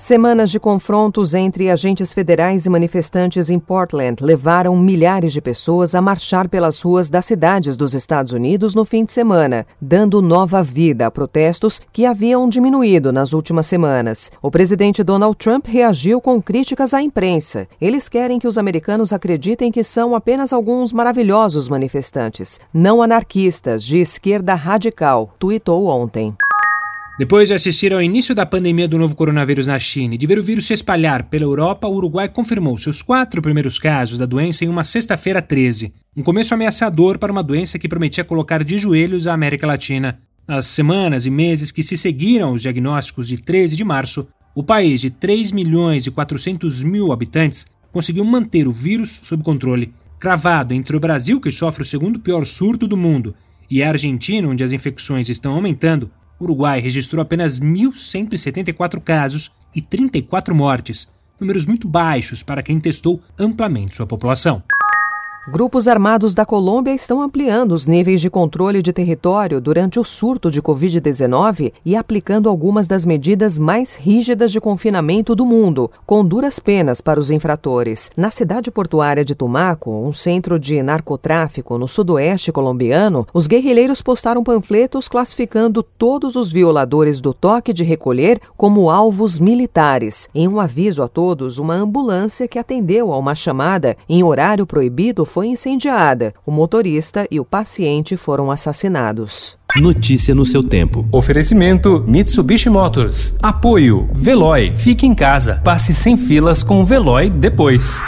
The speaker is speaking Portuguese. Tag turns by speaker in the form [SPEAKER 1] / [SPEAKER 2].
[SPEAKER 1] Semanas de confrontos entre agentes federais e manifestantes em Portland levaram milhares de pessoas a marchar pelas ruas das cidades dos Estados Unidos no fim de semana, dando nova vida a protestos que haviam diminuído nas últimas semanas. O presidente Donald Trump reagiu com críticas à imprensa. Eles querem que os americanos acreditem que são apenas alguns maravilhosos manifestantes, não anarquistas de esquerda radical, tuitou ontem.
[SPEAKER 2] Depois de assistir ao início da pandemia do novo coronavírus na China e de ver o vírus se espalhar pela Europa, o Uruguai confirmou seus quatro primeiros casos da doença em uma sexta-feira 13. Um começo ameaçador para uma doença que prometia colocar de joelhos a América Latina. Nas semanas e meses que se seguiram aos diagnósticos de 13 de março, o país de 3 milhões e 400 mil habitantes conseguiu manter o vírus sob controle. Cravado entre o Brasil, que sofre o segundo pior surto do mundo, e a Argentina, onde as infecções estão aumentando, o Uruguai registrou apenas 1.174 casos e 34 mortes, números muito baixos para quem testou amplamente sua população.
[SPEAKER 1] Grupos armados da Colômbia estão ampliando os níveis de controle de território durante o surto de Covid-19 e aplicando algumas das medidas mais rígidas de confinamento do mundo, com duras penas para os infratores. Na cidade portuária de Tumaco, um centro de narcotráfico no sudoeste colombiano, os guerrilheiros postaram panfletos classificando todos os violadores do toque de recolher como alvos militares. Em um aviso a todos, uma ambulância que atendeu a uma chamada em horário proibido foi incendiada. O motorista e o paciente foram assassinados.
[SPEAKER 3] Notícia no seu tempo.
[SPEAKER 4] Oferecimento Mitsubishi Motors. Apoio Veloy. Fique em casa. Passe sem filas com o Veloy depois.